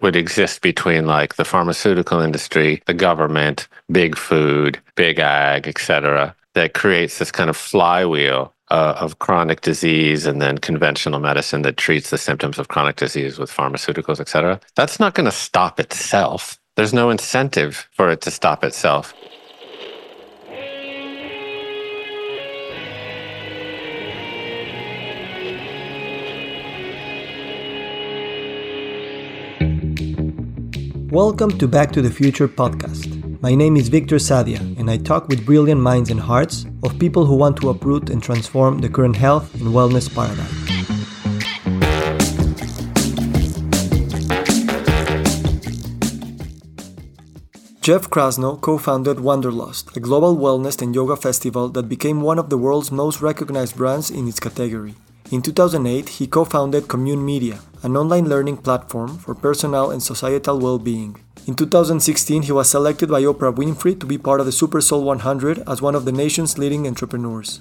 would exist between like the pharmaceutical industry, the government, big food, big ag, etc., that creates this kind of flywheel uh, of chronic disease and then conventional medicine that treats the symptoms of chronic disease with pharmaceuticals, et cetera, that's not going to stop itself. There's no incentive for it to stop itself. Welcome to Back to the Future podcast. My name is Victor Sadia, and I talk with brilliant minds and hearts of people who want to uproot and transform the current health and wellness paradigm. Jeff Krasno co founded Wanderlust, a global wellness and yoga festival that became one of the world's most recognized brands in its category. In 2008, he co founded Commune Media, an online learning platform for personal and societal well being. In 2016, he was selected by Oprah Winfrey to be part of the Super Soul 100 as one of the nation's leading entrepreneurs.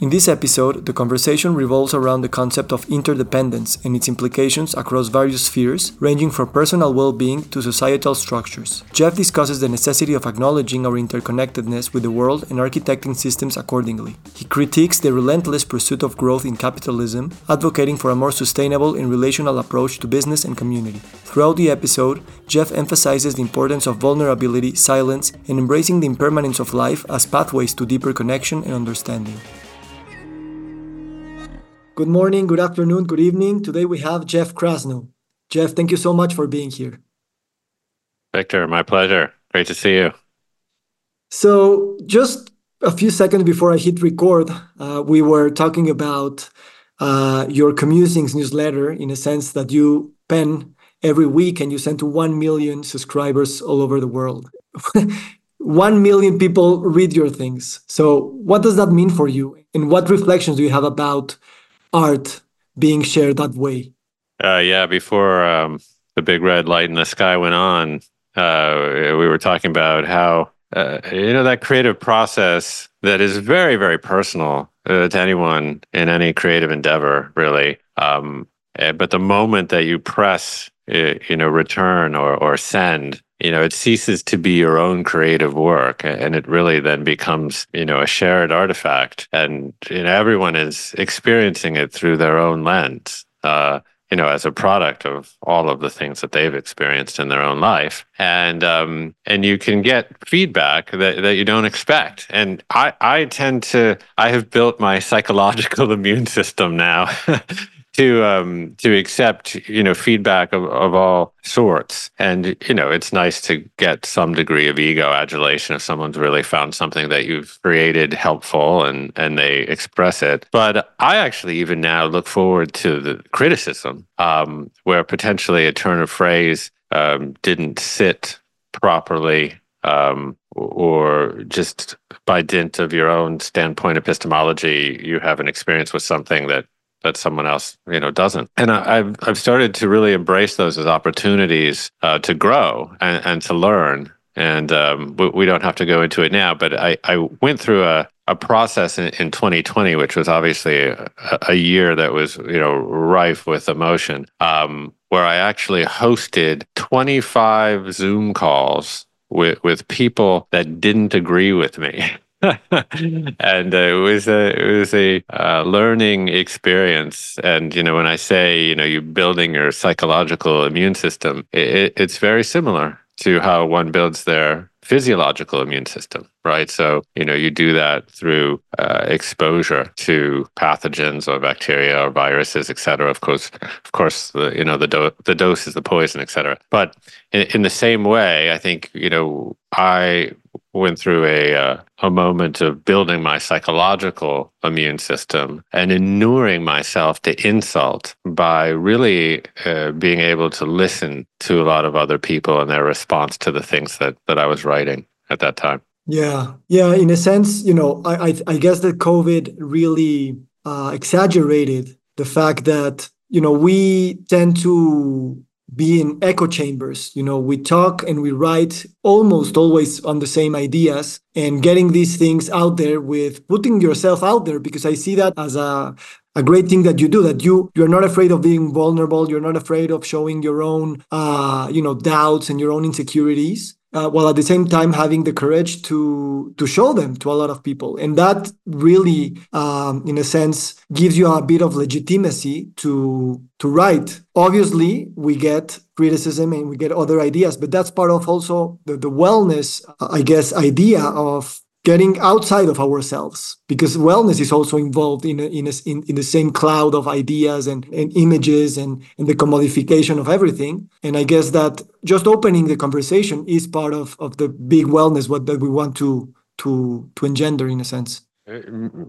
In this episode, the conversation revolves around the concept of interdependence and its implications across various spheres, ranging from personal well being to societal structures. Jeff discusses the necessity of acknowledging our interconnectedness with the world and architecting systems accordingly. He critiques the relentless pursuit of growth in capitalism, advocating for a more sustainable and relational approach to business and community. Throughout the episode, Jeff emphasizes the importance of vulnerability, silence, and embracing the impermanence of life as pathways to deeper connection and understanding. Good morning, good afternoon, good evening. Today we have Jeff Krasno. Jeff, thank you so much for being here. Victor, my pleasure. Great to see you. So, just a few seconds before I hit record, uh, we were talking about uh, your Commusings newsletter in a sense that you pen every week and you send to 1 million subscribers all over the world. 1 million people read your things. So, what does that mean for you? And what reflections do you have about art being shared that way. Uh, yeah, before um, the big red light in the sky went on, uh, we were talking about how uh, you know that creative process that is very, very personal uh, to anyone in any creative endeavor, really. Um, eh, but the moment that you press, eh, you know, return or or send, you know it ceases to be your own creative work and it really then becomes you know a shared artifact and you know everyone is experiencing it through their own lens uh, you know as a product of all of the things that they've experienced in their own life. And um, and you can get feedback that, that you don't expect. And i i tend to i have built my psychological immune system now to um, to accept you know feedback of, of all sorts. And you know it's nice to get some degree of ego adulation if someone's really found something that you've created helpful and and they express it. But i actually even now look forward to the criticism um, where potentially a turn of phrase um, didn't sit properly um, or just by dint of your own standpoint epistemology, you have an experience with something that that someone else you know doesn't. And I, have i've started to really embrace those as opportunities uh, to grow and, and to learn. And um, we, we, don't have to go into it now but i, I went through a, a process in, in 2020 which was obviously a, a, year that was you know rife with emotion um, where i actually hosted 25 zoom calls with, with people that didn't agree with me and uh, it was a it was a uh, learning experience. And you know, when I say you know you're building your psychological immune system, it, it's very similar to how one builds their physiological immune system, right? So, you know, you do that through uh, exposure to pathogens or bacteria or viruses, et cetera. Of course, of course, the, you know, the, do- the dose is the poison, et cetera. But in, in the same way, I think, you know, I went through a uh, a moment of building my psychological immune system and inuring myself to insult by really uh, being able to listen to a lot of other people and their response to the things that that I was writing at that time. Yeah, yeah. In a sense, you know, I I, I guess that COVID really uh, exaggerated the fact that you know we tend to be in echo chambers. You know, we talk and we write almost always on the same ideas and getting these things out there with putting yourself out there because I see that as a a great thing that you do that you you're not afraid of being vulnerable you're not afraid of showing your own uh, you know doubts and your own insecurities uh, while at the same time having the courage to to show them to a lot of people. And that really um, in a sense gives you a bit of legitimacy to to write. Obviously we get criticism and we get other ideas but that's part of also the, the wellness i guess idea of getting outside of ourselves because wellness is also involved in a, in, a, in, in the same cloud of ideas and, and images and, and the commodification of everything and i guess that just opening the conversation is part of, of the big wellness what that we want to to to engender in a sense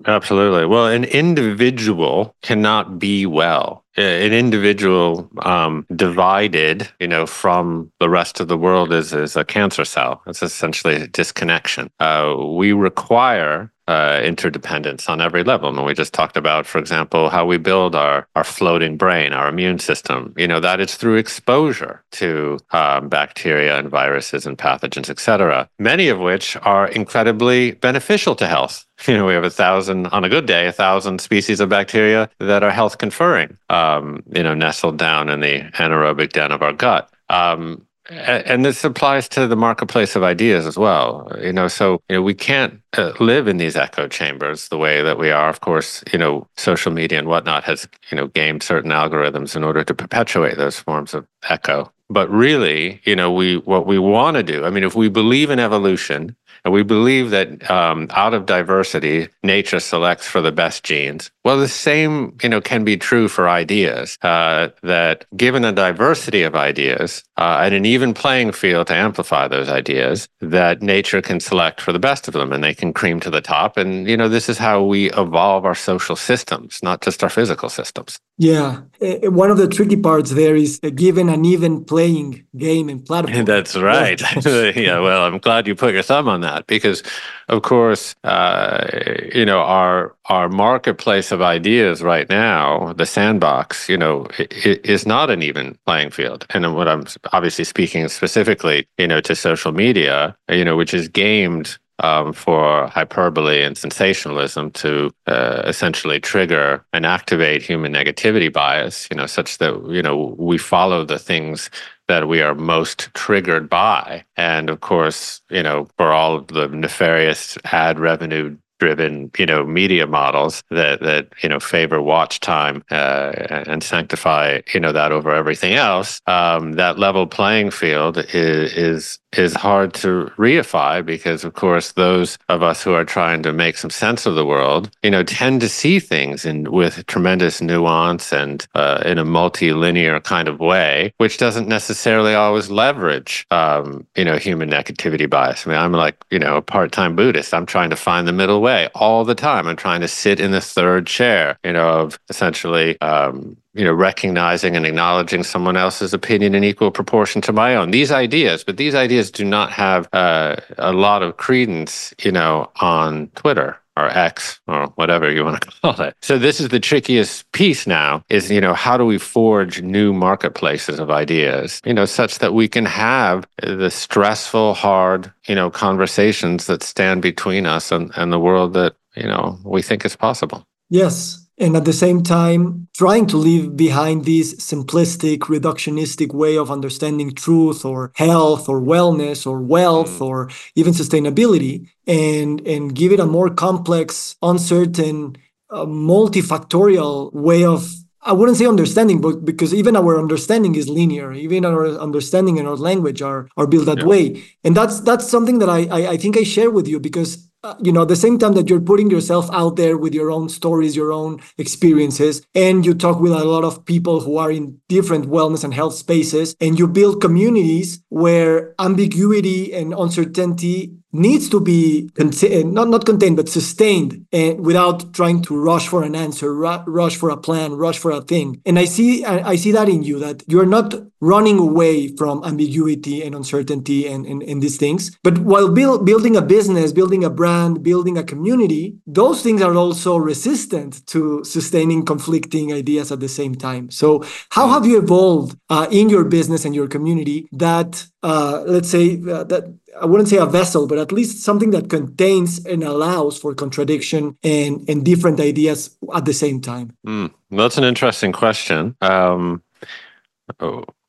Absolutely. Well, an individual cannot be well. An individual um, divided, you know, from the rest of the world is, is a cancer cell. It's essentially a disconnection. Uh, we require uh, interdependence on every level. And we just talked about, for example, how we build our, our floating brain, our immune system. You know, that it's through exposure to um, bacteria and viruses and pathogens, et cetera, many of which are incredibly beneficial to health. You know, we have a thousand, on a good day, a thousand species of bacteria that are health conferring, um, you know, nestled down in the anaerobic den of our gut. Um, and this applies to the marketplace of ideas as well you know so you know we can't uh, live in these echo chambers the way that we are. Of course you know social media and whatnot has you know gamed certain algorithms in order to perpetuate those forms of echo. But really you know we what we want to do i mean if we believe in evolution and we believe that um, out of diversity, nature selects for the best genes. Well, the same, you know, can be true for ideas. Uh, that given a diversity of ideas uh, and an even playing field to amplify those ideas, that nature can select for the best of them, and they can cream to the top. And you know, this is how we evolve our social systems, not just our physical systems. Yeah, one of the tricky parts there is given an even playing game and platform. That's right. Yeah. yeah. Well, I'm glad you put your thumb on that because, of course, uh, you know our our marketplace of ideas right now, the sandbox, you know, is not an even playing field. And what I'm obviously speaking specifically, you know, to social media, you know, which is gamed um, for hyperbole and sensationalism to uh, essentially trigger and activate human negativity bias, you know, such that, you know, we follow the things that we are most triggered by. And of course, you know, for all of the nefarious ad revenue driven you know media models that that you know favor watch time uh, and sanctify you know that over everything else um, that level playing field is, is is hard to reify because of course those of us who are trying to make some sense of the world you know tend to see things in with tremendous nuance and uh, in a multi-linear kind of way which doesn't necessarily always leverage um, you know human negativity bias. I mean i'm like you know a part-time buddhist. I'm trying to find the middle way all the time. I'm trying to sit in the third chair you know of essentially um, you know, recognizing and acknowledging someone else's opinion in equal proportion to my own. These ideas, but these ideas do not have uh, a lot of credence, you know, on Twitter or X or whatever you want to call it. So this is the trickiest piece now is, you know, how do we forge new marketplaces of ideas, you know, such that we can have the stressful, hard, you know, conversations that stand between us and, and the world that, you know, we think is possible. Yes, and at the same time trying to leave behind this simplistic reductionistic way of understanding truth or health or wellness or wealth mm. or even sustainability and and give it a more complex uncertain uh, multifactorial way of I wouldn't say understanding, but because even our understanding is linear, even our understanding and our language are are built that yeah. way, and that's that's something that I, I I think I share with you because you know, the same time that you're putting yourself out there with your own stories, your own experiences, and you talk with a lot of people who are in different wellness and health spaces, and you build communities where ambiguity and uncertainty needs to be contained, not not contained, but sustained, and without trying to rush for an answer, ru- rush for a plan, rush for a thing. And I see, I, I see that in you that you're not running away from ambiguity and uncertainty and, and, and these things. But while build, building a business, building a brand, building a community, those things are also resistant to sustaining conflicting ideas at the same time. So, how have you evolved uh, in your business and your community that, uh, let's say, uh, that I wouldn't say a vessel, but at least something that contains and allows for contradiction and, and different ideas at the same time? Mm, that's an interesting question. Um,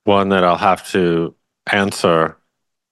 one that I'll have to answer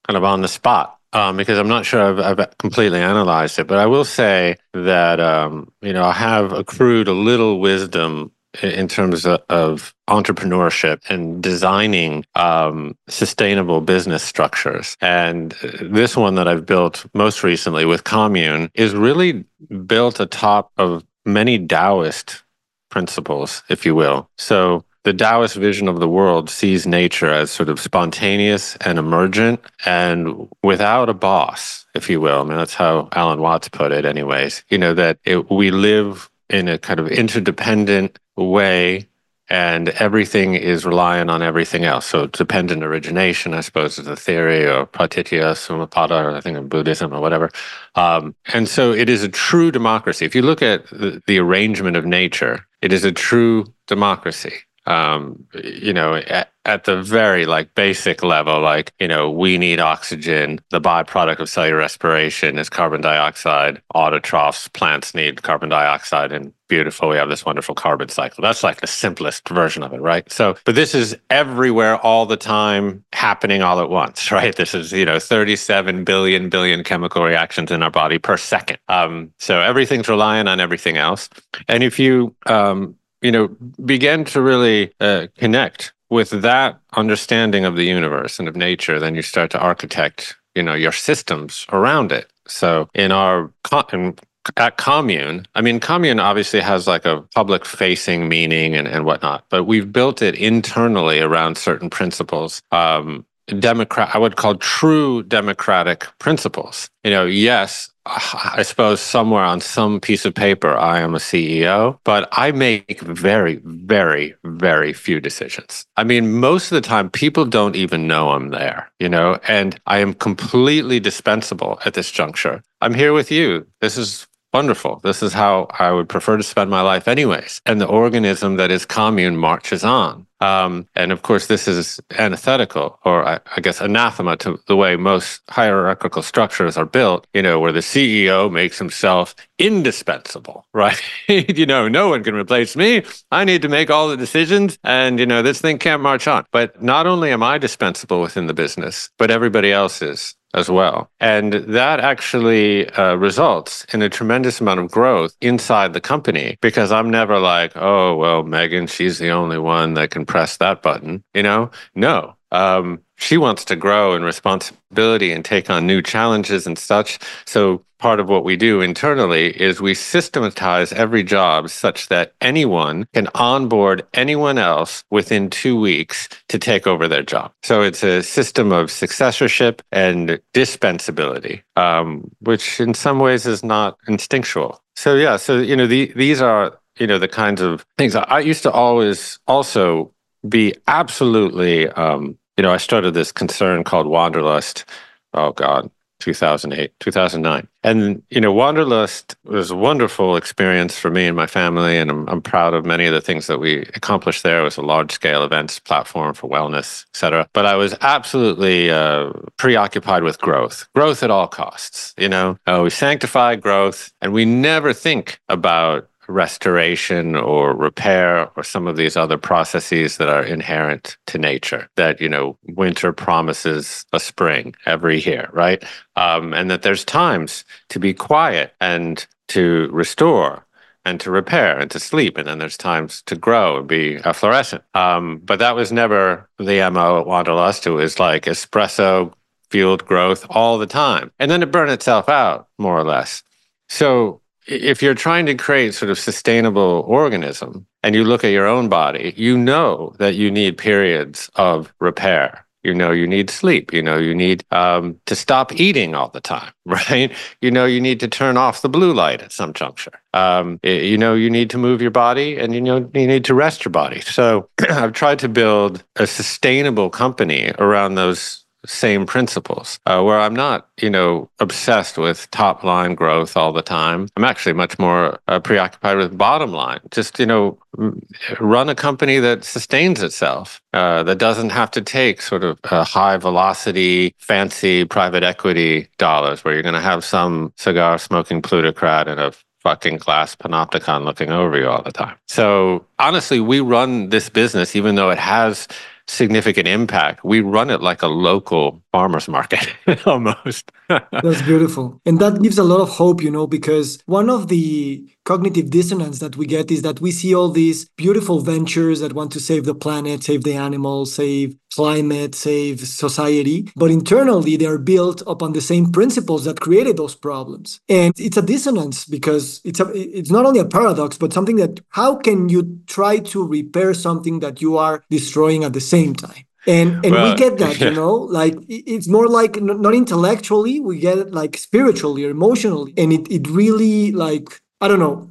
kind of on the spot. Um, because I'm not sure I've, I've, completely analyzed it, but I will say that um, you know I have accrued a little wisdom in terms of, entrepreneurship and designing um, sustainable business structures. And this one that I've built most recently with Commune is really built atop of many Taoist principles, if you will. So the Taoist vision of the world sees nature as sort of spontaneous and emergent and without a boss, if you will. I mean, that's how Alan Watts put it, anyways. You know, that it, we live in a kind of interdependent way and everything is reliant on everything else. So dependent origination, I suppose, is a theory, or pratitya samutpada, or I think in Buddhism or whatever. Um, and so it is a true democracy. If you look at the, the arrangement of nature, it is a true democracy um, you know, at, at, the very like basic level, like, you know, we need oxygen. The byproduct of cellular respiration is carbon dioxide. Autotrophs, plants need carbon dioxide and beautiful. We have this wonderful carbon cycle. That's like the simplest version of it, right? So, but this is everywhere all the time happening all at once, right? This is, you know, 37 billion billion chemical reactions in our body per second. Um, so everything's reliant on everything else. And if you um, you know, begin to really uh, connect with that understanding of the universe and of nature, then you start to architect, you know, your systems around it. So in our in, at commune, I mean, commune obviously has like a public facing meaning and, and whatnot, but we've built it internally around certain principles. Um, democrat, I would call true democratic principles. You know, yes, I suppose somewhere on some piece of paper, I am a CEO, but I make very, very, very few decisions. I mean, most of the time, people don't even know I'm there, you know, and I am completely dispensable at this juncture. I'm here with you. This is wonderful. This is how I would prefer to spend my life, anyways. And the organism that is commune marches on. Um, and of course, this is antithetical, or I, I, guess anathema to the way most hierarchical structures are built, you know, where the CEO makes himself indispensable, right? you know, no one can replace me. I need to make all the decisions, and, you know, this thing can't march on. But not only am I dispensable within the business, but everybody else is as well. And that actually uh, results in a tremendous amount of growth inside the company because I'm never like, oh, well, Megan, she's the only one that can press that button. You know, no. Um, she wants to grow in responsibility and take on new challenges and such. So part of what we do internally is we systematize every job such that anyone can onboard anyone else within two weeks to take over their job. So it's a system of successorship and dispensability, um, which in some ways is not instinctual. So yeah, so you know the, these are you know the kinds of things I used to always also be absolutely um, you know, I started this concern called Wanderlust. Oh God, 2008, 2009. And, you know, Wanderlust was a wonderful experience for me and my family. And I'm, I'm proud of many of the things that we accomplished there. It was a large scale events platform for wellness, et cetera. But I was absolutely uh, preoccupied with growth, growth at all costs. You know, uh, we sanctify growth and we never think about restoration or repair or some of these other processes that are inherent to nature that you know winter promises a spring every year right? Um, and that there's times to be quiet and to restore and to repair and to sleep and then there's times to grow and be efflorescent. Um, but that was never the mo at wanderlust. It was like espresso fueled growth all the time and then it burned itself out more or less. So if you're trying to create sort of sustainable organism and you look at your own body, you know that you need periods of repair. You know you need sleep. You know you need um, to stop eating all the time, right? You know you need to turn off the blue light at some juncture. Um, you know you need to move your body, and you know you need to rest your body. So I've tried to build a sustainable company around those same principles uh, where I'm not, you know, obsessed with top line growth all the time. I'm actually much more uh, preoccupied with bottom line. Just, you know, run a company that sustains itself, uh, that doesn't have to take sort of high velocity, fancy private equity dollars where you're going to have some cigar smoking plutocrat in a fucking glass panopticon looking over you all the time. So honestly, we run this business, even though it has significant impact. We run it like a local farmers market almost. That's beautiful. And that gives a lot of hope, you know, because one of the cognitive dissonance that we get is that we see all these beautiful ventures that want to save the planet, save the animals, save climate, save society, but internally they are built upon the same principles that created those problems. And it's a dissonance because it's a it's not only a paradox, but something that how can you try to repair something that you are destroying at the same time? and and well, we get that yeah. you know like it's more like not intellectually we get it like spiritually or emotionally and it, it really like i don't know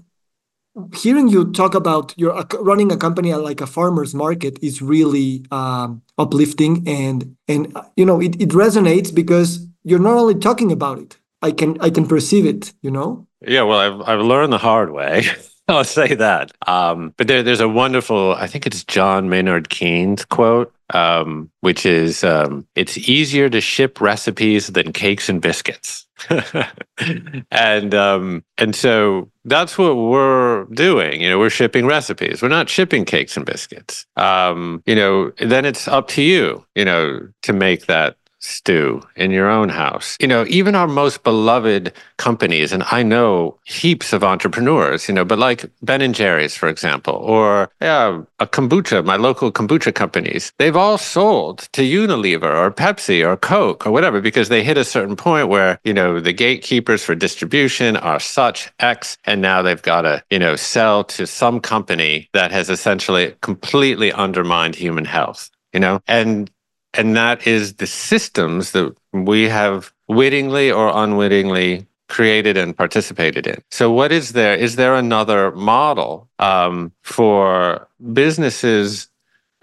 hearing you talk about your running a company like a farmers market is really um, uplifting and and uh, you know it, it resonates because you're not only talking about it i can i can perceive it you know yeah well i've, I've learned the hard way I'll say that. Um, but there, there's a wonderful, I think it's John Maynard Keynes quote, um, which is um, it's easier to ship recipes than cakes and biscuits. and um, and so that's what we're doing. You know, we're shipping recipes. We're not shipping cakes and biscuits. Um, you know, then it's up to you. You know, to make that stew in your own house. You know, even our most beloved companies, and I know heaps of entrepreneurs, you know, but like Ben and Jerry's, for example, or yeah, a kombucha, my local kombucha companies, they've all sold to Unilever or Pepsi or Coke or whatever because they hit a certain point where, you know, the gatekeepers for distribution are such X, and now they've got to, you know, sell to some company that has essentially completely undermined human health you know and and that is the systems that we have wittingly or unwittingly created and participated in. So, what is there? Is there another model um, for businesses,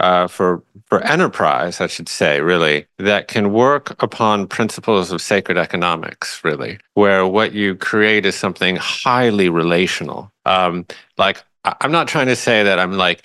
uh, for for enterprise, I should say, really, that can work upon principles of sacred economics, really, where what you create is something highly relational. Um, like, I'm not trying to say that I'm like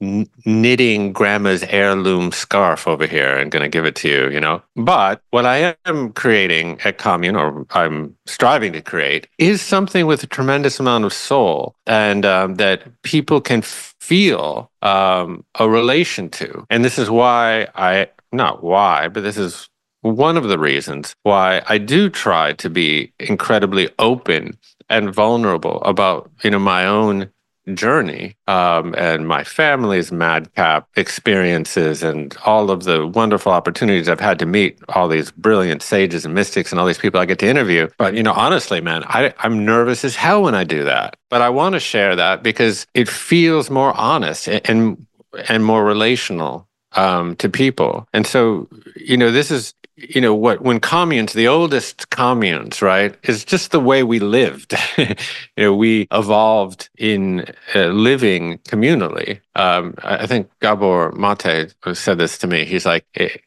knitting grandma's heirloom scarf over here and going to give it to you, you know. But what I am creating at Commune, or I'm striving to create, is something with a tremendous amount of soul and um, that people can feel um, a relation to. And this is why I, not why, but this is one of the reasons why I do try to be incredibly open and vulnerable about you know my own journey um, and my family's madcap experiences and all of the wonderful opportunities I've had to meet all these brilliant sages and mystics and all these people I get to interview. But, you know, honestly, man, I, I'm nervous as hell when I do that. But I want to share that because it feels more honest and, and more relational um, to people. And so, you know, this is you know what when communes the oldest communes right is just the way we lived. You know we evolved in uh, living communally. Um, i think gabor mate said this to me. He's like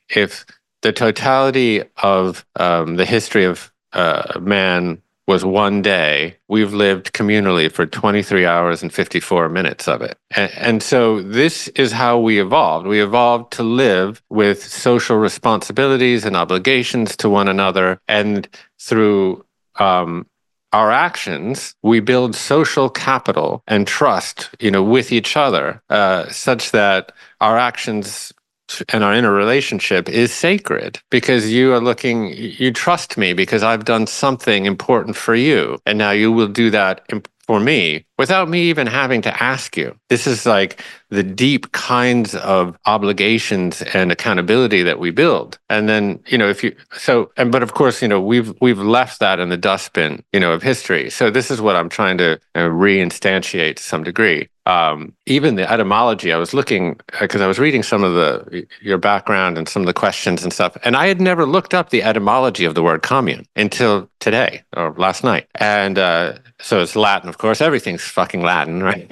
if the totality of um, the history of uh, man was one day. We've lived communally for 23 hours and 54 minutes of it. And, and, so this is how we evolved. We evolved to live with social responsibilities and obligations to one another. And through um, our actions, we build social capital and trust, you know, with each other, uh, such that our actions and our inner relationship is sacred because you are looking, you trust me because I've done something important for you. And now you will do that for me without me even having to ask you. This is like the deep kinds of obligations and accountability that we build. And then, you know, if you so and but of course, you know, we've we've left that in the dustbin, you know, of history. So this is what I'm trying to reinstantiate to some degree. Um, even the etymology, I was looking because uh, I was reading some of the your background and some of the questions and stuff, and I had never looked up the etymology of the word commune until today or last night. And uh, so it's Latin, of course. Everything's fucking Latin, right?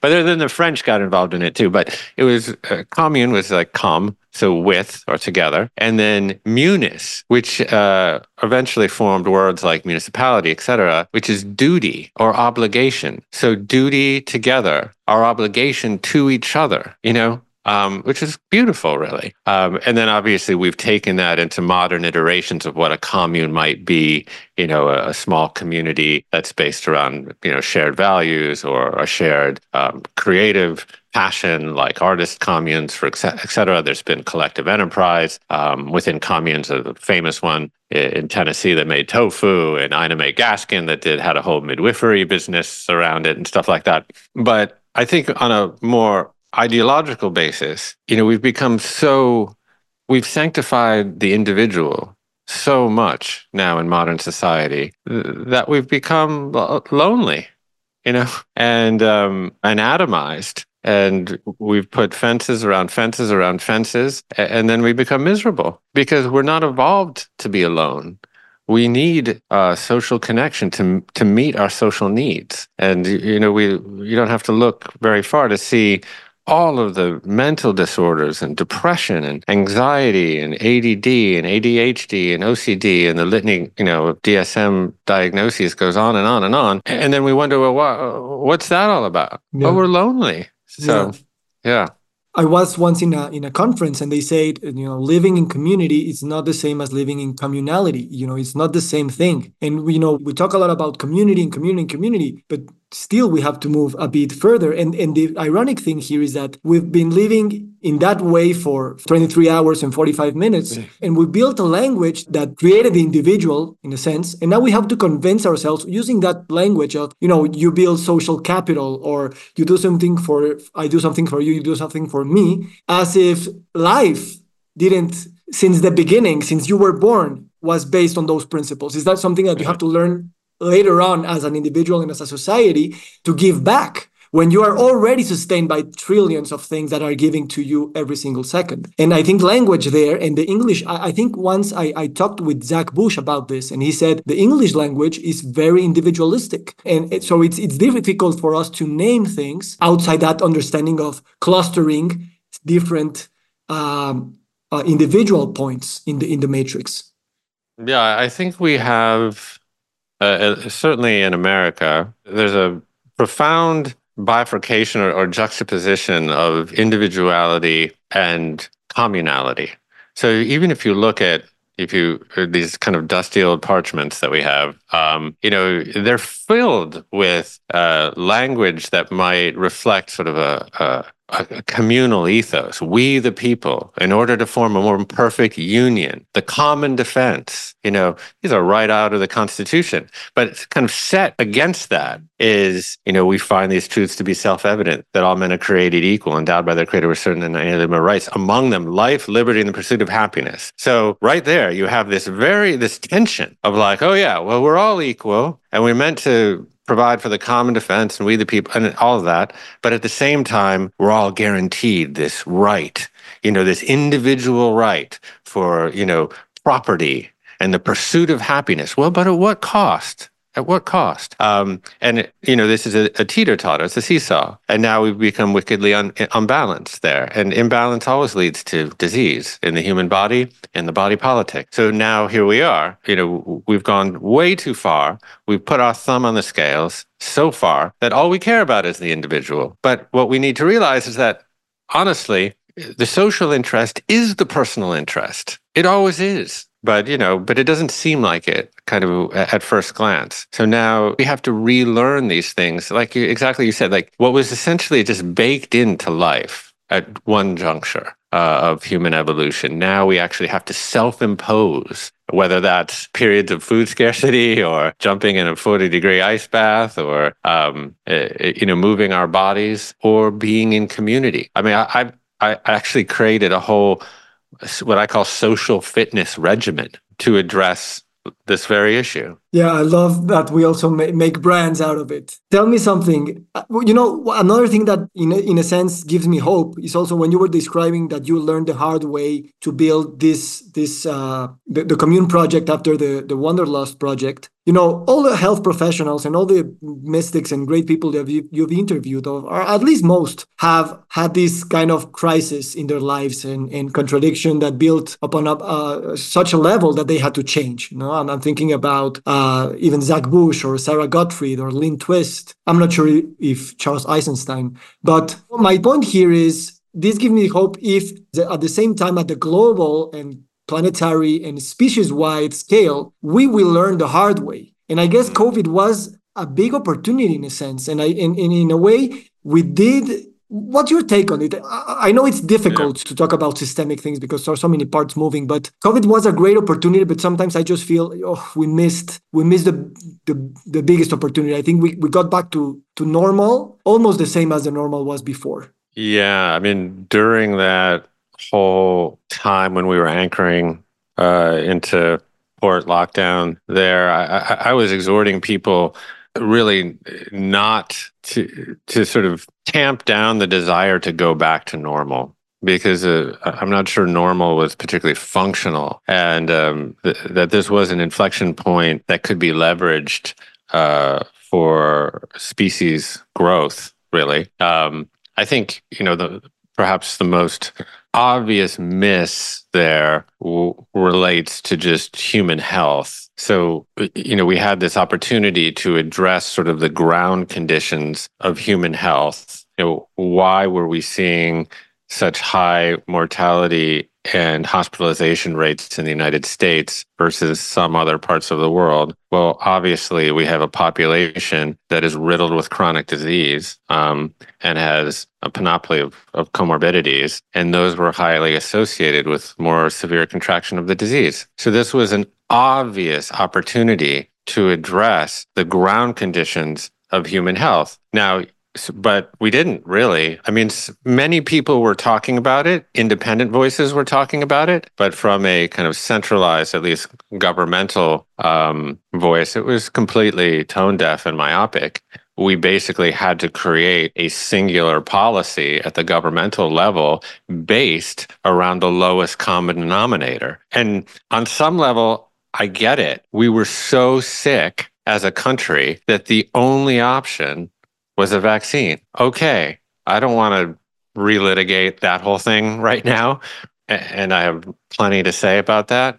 but then the French got involved in it too. But it was uh, commune was like com so with or together, and then munis, which uh, eventually formed words like municipality, etc., which is duty or obligation. So duty together, our obligation to each other, you know, um, which is beautiful, really. Um, and then obviously we've taken that into modern iterations of what a commune might be. You know, a, a small community that's based around you know shared values or a shared um, creative passion, like artist communes, for et cetera. There's been collective enterprise um, within communes, a famous one in Tennessee that made tofu, and Ina May Gaskin that did had a whole midwifery business around it and stuff like that. But I think on a more ideological basis, you know, we've become so, we've sanctified the individual so much now in modern society that we've become lonely, you know, and um, and atomized. And we've put fences around fences around fences, and then we become miserable because we're not evolved to be alone we need uh, social connection to to meet our social needs and you know we you don't have to look very far to see all of the mental disorders and depression and anxiety and ADD and ADHD and OCD and the litany, you know, of DSM diagnoses goes on and on and on. And then we wonder, well, what, what's that all about? Yeah. Oh, we're lonely. So, yeah. yeah. I was once in a in a conference and they said, you know, living in community is not the same as living in communality. You know, it's not the same thing. And you know, we talk a lot about community and community and community, but still we have to move a bit further. And and the ironic thing here is that we've been living in that way for 23 hours and 45 minutes and we built a language that created the individual in a sense and now we have to convince ourselves using that language of you know you build social capital or you do something for i do something for you you do something for me as if life didn't since the beginning since you were born was based on those principles. Is that something that you have to learn later on as an individual and as a society to give back when you are already sustained by trillions of things that are giving to you every single second. And I think language there and the English, I, I, think once I, I talked with Zach Bush about this, and he said the English language is very individualistic. And it, so it's, it's difficult for us to name things outside that understanding of clustering different um, uh, individual points in the in the matrix. Yeah, I think we have uh, uh, certainly in America, there's a profound bifurcation or, or, juxtaposition of individuality and communality. So even if you look at if you uh, these kind of dusty old parchments that we have, um, you know, they're filled with uh, language that might reflect sort of a, a a communal ethos. We, the people, in order to form a more perfect union, the common defense, you know, these are right out of the Constitution. But it's kind of set against that is, you know, we find these truths to be self evident that all men are created equal, endowed by their creator with certain inalienable rights, among them life, liberty, and the pursuit of happiness. So, right there, you have this very, this tension of like, oh, yeah, well, we're all equal and we're meant to provide for the common defense and we the people and all of that. But at the same time, we're all guaranteed this right, you know, this individual right for, you know, property and the pursuit of happiness. Well, but at what cost? At what cost? Um, and you know, this is a, a teeter totter. It's a seesaw, and now we've become wickedly un, unbalanced there. And imbalance always leads to disease in the human body, in the body politic. So now here we are. You know, we've gone way too far. We've put our thumb on the scales so far that all we care about is the individual. But what we need to realize is that honestly, the social interest is the personal interest. It always is but you know but it doesn't seem like it kind of at first glance. So now we have to relearn these things. Like you, exactly you said like what was essentially just baked into life at one juncture uh, of human evolution. Now we actually have to self-impose whether that's periods of food scarcity or jumping in a 40 degree ice bath or um, you know moving our bodies or being in community. I mean I, I, I actually created a whole what I call social fitness regimen to address this very issue. Yeah, I love that we also make brands out of it. Tell me something. Uh, you know, another thing that, in a, in a sense, gives me hope is also when you were describing that you learned the hard way to build this this uh, the, the commune project after the the Wanderlust project you know, all the health professionals and all the mystics and great people that you've, you've interviewed, or at least most, have had this kind of crisis in their lives and, and contradiction that built upon a, uh, such a level that they had to change. You know, and I'm thinking about uh, Uh, even Zach Bush or Sara Gottfried or Lynn Twist. I'm not sure if Charles Eisenstein, but my point here is this gives me hope if the, at the same time at the global and planetary and species wide scale, we will learn the hard way. And I guess. COVID was a big opportunity in a sense. And I, in, in, in a way, we did. What's your take on it? I, I know it's difficult yeah. to talk about systemic things because there are so many parts moving, but COVID was a great opportunity. But sometimes I just feel, oh, we missed, we missed the, the, the biggest opportunity. I think we, we got back to, to normal, almost the same as the normal was before. Yeah. I mean, during that whole time when we were anchoring uh, into port lockdown there, I, I, was exhorting people really not to to sort of tamp down the desire to go back to normal because uh, I'm not sure normal was particularly functional, and um, th- that this was an inflection point that could be leveraged uh, for species growth. Really, um, I think you know the perhaps the most obvious miss there w- relates to just human health. So, you know, we had this opportunity to address sort of the ground conditions of human health. You know, why were we seeing such high mortality and hospitalization rates in the United States versus some other parts of the world? Well, obviously, we have a population that is riddled with chronic disease um, and has a panoply of, of comorbidities, and those were highly associated with more severe contraction of the disease. So, this was an obvious opportunity to address the ground conditions of human health. Now, but we didn't really. I mean, many people were talking about it, independent voices were talking about it, but from a kind of centralized, at least governmental um, voice, it was completely tone deaf and myopic. We basically had to create a singular policy at the governmental level based around the lowest common denominator. And on some level, I get it. We were so sick as a country that the only option was a vaccine. Okay, I don't want to relitigate that whole thing right now. And I have plenty to say about that.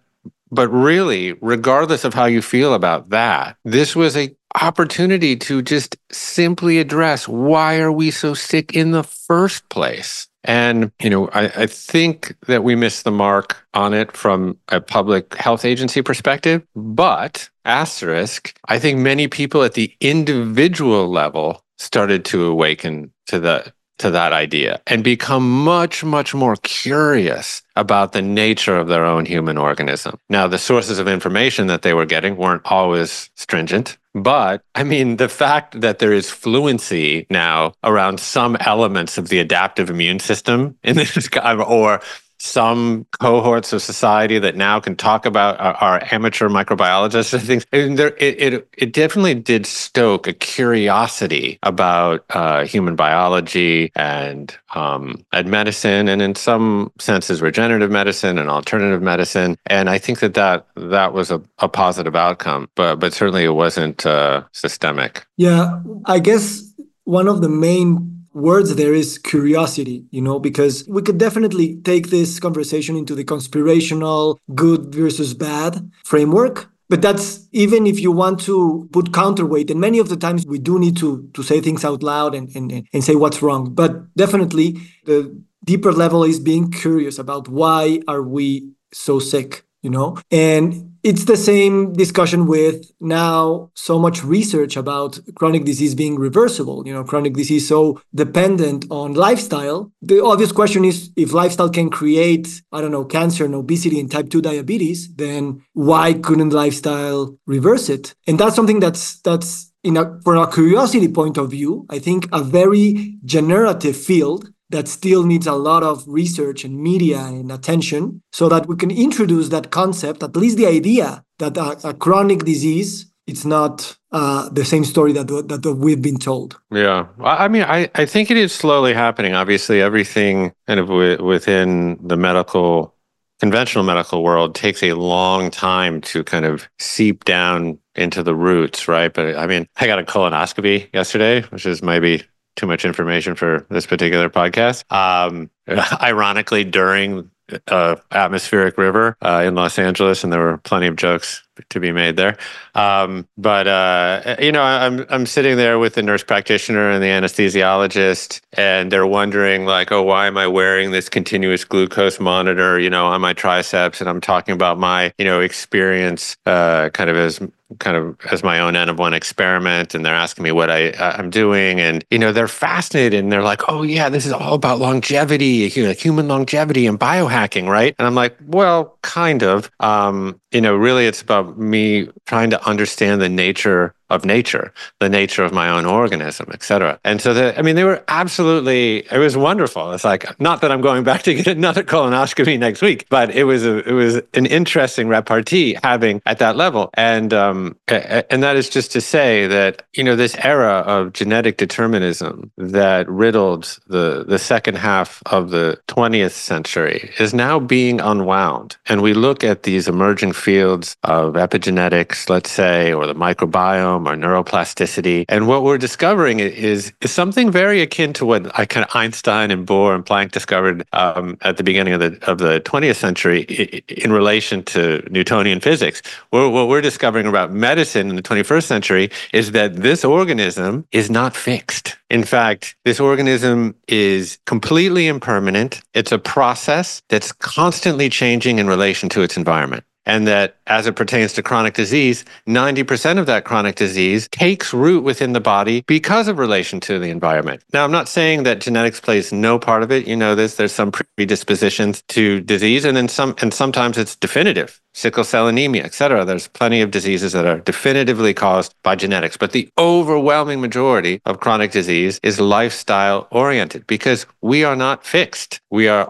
But really, regardless of how you feel about that, this was a opportunity to just simply address why are we so sick in the first place? And, you know, I, I, think that we missed the mark on it from a public health agency perspective. But, asterisk, I think many people at the individual level started to awaken to the to that idea and become much much more curious about the nature of their own human organism. Now the sources of information that they were getting weren't always stringent, but I mean the fact that there is fluency now around some elements of the adaptive immune system in this or some cohorts of society that now can talk about our, our amateur microbiologists and things. And there, it, it, it definitely did stoke a curiosity about uh, human biology and um, and medicine, and in some senses, regenerative medicine and alternative medicine. And I think that that, that was a, a positive outcome, but but certainly it wasn't uh, systemic. Yeah, I guess one of the main words there is curiosity, you know, because we could definitely take this conversation into the conspirational good versus bad framework. But that's even if you want to put counterweight, and many of the times we do need to to say things out loud and, and, and say what's wrong. But definitely the deeper level is being curious about why are we so sick, you know? And it's the same discussion with now so much research about chronic disease being reversible you know chronic disease so dependent on lifestyle. The obvious question is if lifestyle can create i don't know cancer and obesity and type 2 diabetes then why couldn't lifestyle reverse it? And that's something that's that's in a from a curiosity point of view i think a very generative field that still needs a lot of research and media and attention so that we can introduce that concept, at least the idea that a, a chronic disease it's not uh, the same story that that we've been told. Yeah, I mean, I I think it is slowly happening. Obviously, everything kind of w- within the medical conventional medical world takes a long time to kind of seep down into the roots, right? But I mean, I got a colonoscopy yesterday, which is maybe too much information for this particular podcast. Um, ironically, during uh, atmospheric river uh, in Los Angeles, and there were plenty of jokes to be made there. Um, but uh, you know, I'm I'm sitting there with the nurse practitioner and the anesthesiologist, and they're wondering like, oh, why am I wearing this continuous glucose monitor? You know, on my triceps, and I'm talking about my you know experience, uh, kind of as kind of as my own n of one experiment and they're asking me what I uh, I'm doing and you know they're fascinated and they're like oh yeah this is all about longevity you know, human longevity and biohacking right? And I'm like well kind of um, you know really it's about me trying to understand the nature of nature, the nature of my own organism, etc. And so, the, I mean, they were absolutely. It was wonderful. It's like not that I'm going back to get another colonoscopy next week, but it was a, it was an interesting repartee having at that level. And um, and that is just to say that you know this era of genetic determinism that riddled the the second half of the 20th century is now being unwound, and we look at these emerging fields of epigenetics, let's say, or the microbiome or neuroplasticity. And what we're discovering is, is something very akin to what I kind of Einstein and Bohr and Planck discovered um, at the beginning of the of the 20th century in relation to Newtonian physics. What, what we're discovering about medicine in the 21st century is that this organism is not fixed. In fact, this organism is completely impermanent. It's a process that's constantly changing in relation to its environment and that as it pertains to chronic disease, 90% of that chronic disease takes root within the body because of relation to the environment. Now, I'm not saying that genetics plays no part of it. You know this. There's some predispositions to disease, and then some, and sometimes it's definitive. Sickle cell anemia, et cetera. There's plenty of diseases that are definitively caused by genetics, but the overwhelming majority of chronic disease is lifestyle oriented because we are not fixed. We are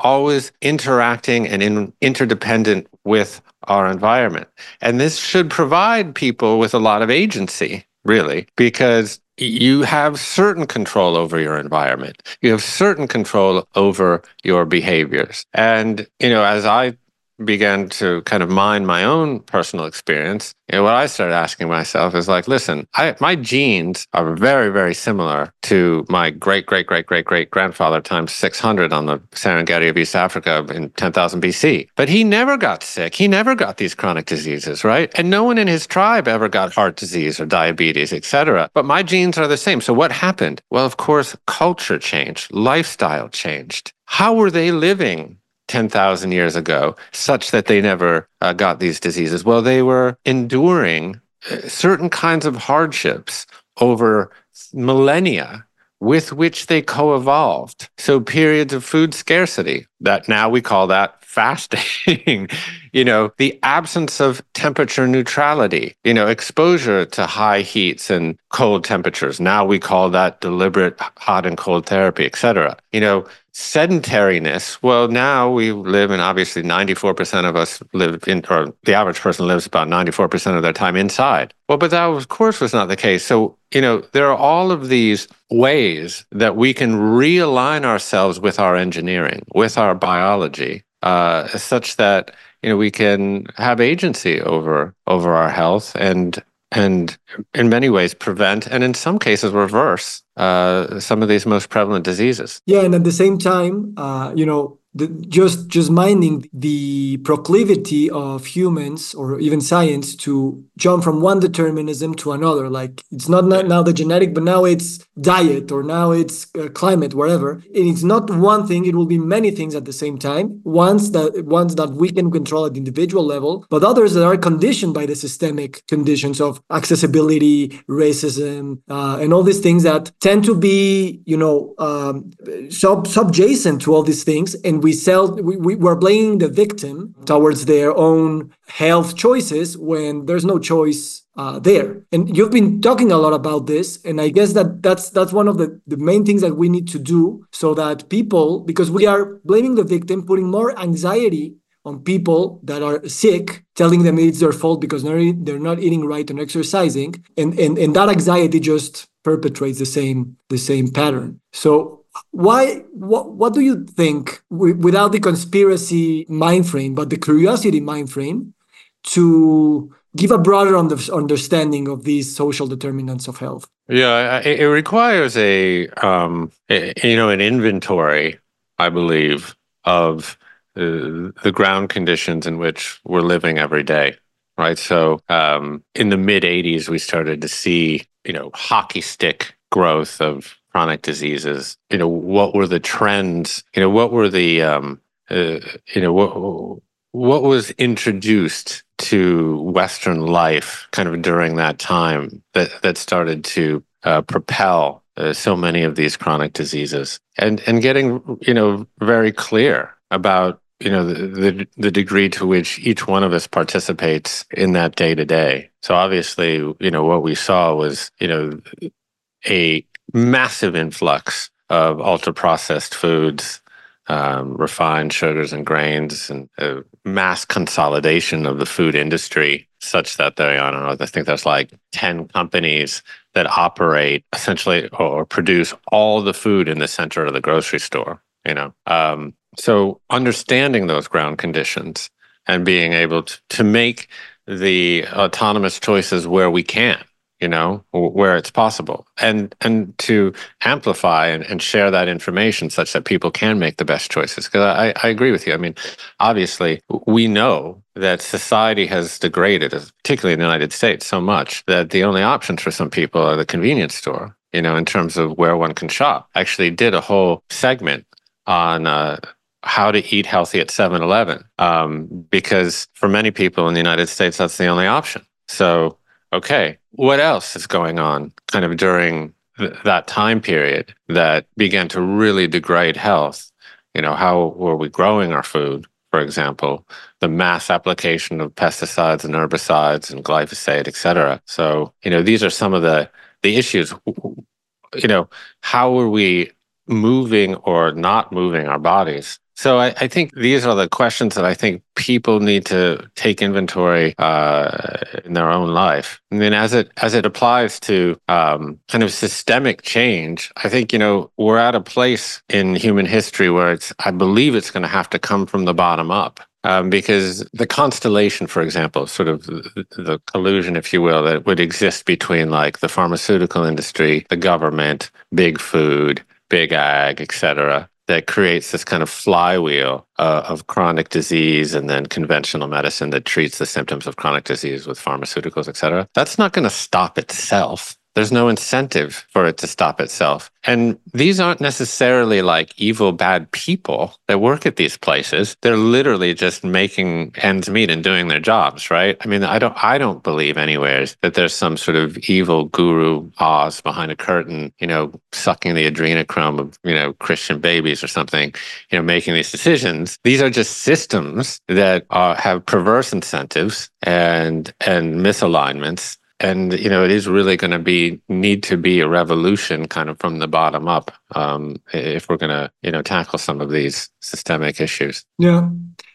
always interacting and in, interdependent with our environment. And this should provide people with a lot of agency, really, because you have certain control over your environment. You have certain control over your behaviors. And, you know, as I began to kind of mine my own personal experience, you know, what I started asking myself is like, listen, I, my genes are very, very similar to my great, great, great, great, great grandfather times 600 on the Serengeti of East Africa in 10,000 BC. But he never got sick. He never got these chronic diseases, right? And no one in his tribe ever got heart disease or diabetes, etc. But my genes are the same. So what happened? Well, of course, culture changed, lifestyle changed. How were they living 10,000 years ago, such that they never uh, got these diseases? Well, they were enduring uh, certain kinds of hardships over millennia with which they co evolved. So, periods of food scarcity, that now we call that fasting, you know, the absence of temperature neutrality, you know, exposure to high heats and cold temperatures. Now we call that deliberate hot and cold therapy, et cetera. You know, sedentariness. Well now we live in obviously 94% of us live in or the average person lives about 94% of their time inside. Well but that of course was not the case. So you know there are all of these ways that we can realign ourselves with our engineering with our biology uh, such that you know we can have agency over over our health and and in many ways prevent and in some cases reverse uh, some of these most prevalent diseases. Yeah, and at the same time, uh, you know, the, just just minding the proclivity of humans or even science to jump from one determinism to another. Like it's not, not now the genetic but now it's diet or now it's uh, climate whatever. And it's not one thing it will be many things at the same time. Ones that ones that we can control at the individual level but others that are conditioned by the systemic conditions of accessibility racism uh, and all these things that tend to be you know um, sub subjacent to all these things and we sell we, we, we're blaming the victim towards their own health choices when there's no choice uh, there and you've been talking a lot about this and i guess that that's that's one of the, the main things that we need to do so that people because we are blaming the victim putting more anxiety on people that are sick, telling them it's their fault because they're, they're not eating right and exercising. And, and, and that anxiety just perpetrates the same the same pattern. So why what what do you think without the conspiracy mind frame but the curiosity mind frame to give a broader understanding of these social determinants of health? Yeah it, requires a um you know an inventory i believe of the, the ground conditions in which we're living every day right? So um in the mid 80s we started to see you know hockey stick growth of chronic diseases you know what were the trends you know what were the um, uh, you know what what was introduced to western life kind of during that time that that started to uh, propel uh, so many of these chronic diseases? And and getting you know very clear about you know the, the, the degree to which each one of us participates in that day to day so obviously you know what we saw was you know a massive influx of ultra processed foods, um, refined sugars and grains, and a mass consolidation of the food industry, such that they, I don't know, I think there's like 10 companies that operate essentially or produce all the food in the center of the grocery store, you know. Um, so understanding those ground conditions and being able to, to make the autonomous choices where we can you know where it's possible. And and to amplify and, and share that information such that people can make the best choices. Because I, I agree with you. I mean obviously we know that society has degraded particularly in the united states so much that the only options for some people are the convenience store you know in terms of where one can shop. I actually did a whole segment on uh, how to eat healthy at 7-eleven um, because for many people in the united states that's the only option. So okay, what else is going on kind of during th- that time period that began to really degrade health? You know, how were we growing our food, for example, the mass application of pesticides and herbicides and glyphosate, et cetera. So, you know, these are some of the, the issues. You know, how are we moving or not moving our bodies so I, I, think these are the questions that I think people need to take inventory uh, in their own life. And then as it as it applies to um, kind of systemic change, I think you know we're at a place in human history where it's I believe it's going to have to come from the bottom up. Um, because the constellation, for example, sort of the, the collusion, if you will, that would exist between like the pharmaceutical industry, the government, big food, big ag, et cetera, that creates this kind of flywheel uh, of chronic disease and then conventional medicine that treats the symptoms of chronic disease with pharmaceuticals, et cetera. That's not going to stop itself. There's no incentive for it to stop itself. And these aren't necessarily like evil, bad people that work at these places. They're literally just making ends meet and doing their jobs, right? I mean, I don't, I don't believe anywheres that there's some sort of evil guru Oz behind a curtain, you know, sucking the adrenochrome of, you know, Christian babies or something, you know, making these decisions. These are just systems that are, have perverse incentives and, and misalignments and you know it is really going to be need to be a revolution kind of from the bottom up um, if we're going to you know tackle some of these systemic issues. Yeah.